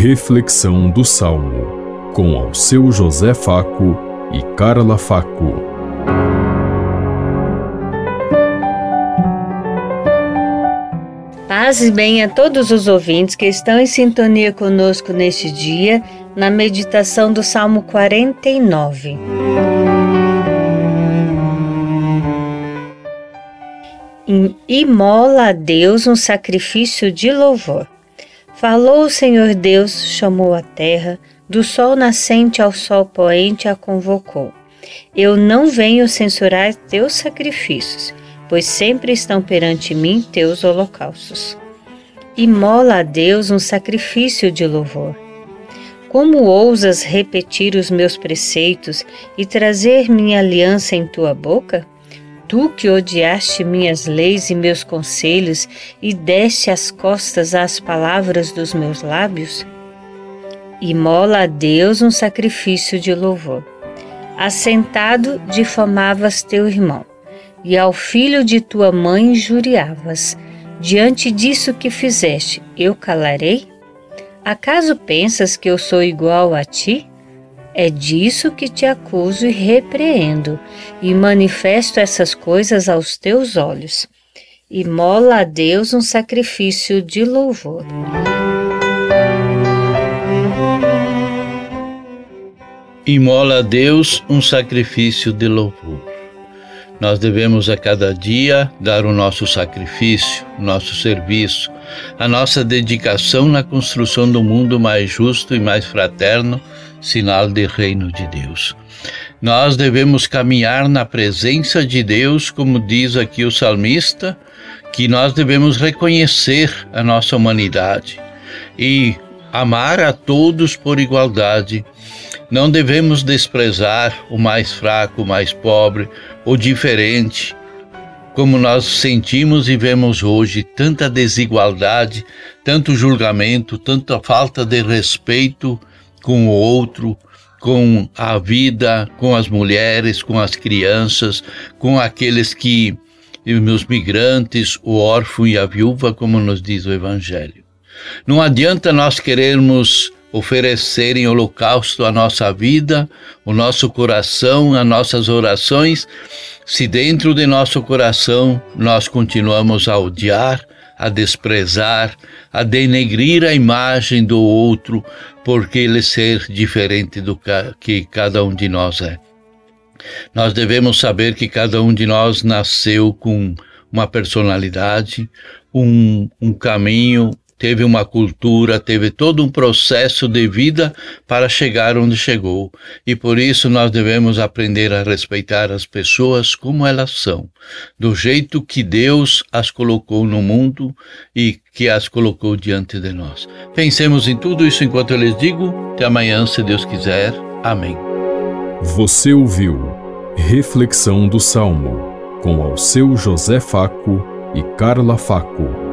Reflexão do Salmo, com ao seu José Faco e Carla Faco. Paz e bem a todos os ouvintes que estão em sintonia conosco neste dia, na meditação do Salmo 49. Imola a Deus um sacrifício de louvor. Falou o Senhor Deus, chamou a terra, do sol nascente ao sol poente a convocou. Eu não venho censurar teus sacrifícios, pois sempre estão perante mim teus holocaustos. Imola a Deus um sacrifício de louvor. Como ousas repetir os meus preceitos e trazer minha aliança em tua boca? Tu que odiaste minhas leis e meus conselhos e deste as costas às palavras dos meus lábios? Imola a Deus um sacrifício de louvor. Assentado, difamavas teu irmão, e ao filho de tua mãe injuriavas. Diante disso que fizeste, eu calarei? Acaso pensas que eu sou igual a ti? É disso que te acuso e repreendo, e manifesto essas coisas aos teus olhos. E mola a Deus um sacrifício de louvor. Imola a Deus um sacrifício de louvor. Nós devemos a cada dia dar o nosso sacrifício, o nosso serviço, a nossa dedicação na construção do mundo mais justo e mais fraterno, sinal de reino de Deus. Nós devemos caminhar na presença de Deus, como diz aqui o salmista, que nós devemos reconhecer a nossa humanidade e amar a todos por igualdade. Não devemos desprezar o mais fraco, o mais pobre, o diferente. Como nós sentimos e vemos hoje tanta desigualdade, tanto julgamento, tanta falta de respeito com o outro, com a vida, com as mulheres, com as crianças, com aqueles que os migrantes, o órfão e a viúva, como nos diz o Evangelho. Não adianta nós querermos oferecer em holocausto a nossa vida, o nosso coração, as nossas orações, se dentro de nosso coração nós continuamos a odiar, a desprezar, a denegrir a imagem do outro, porque ele ser diferente do que cada um de nós é. Nós devemos saber que cada um de nós nasceu com uma personalidade, um, um caminho, teve uma cultura, teve todo um processo de vida para chegar onde chegou. E por isso nós devemos aprender a respeitar as pessoas como elas são, do jeito que Deus as colocou no mundo e que as colocou diante de nós. Pensemos em tudo isso enquanto eu lhes digo. Até amanhã, se Deus quiser. Amém. Você ouviu Reflexão do Salmo com ao seu José Faco e Carla Faco.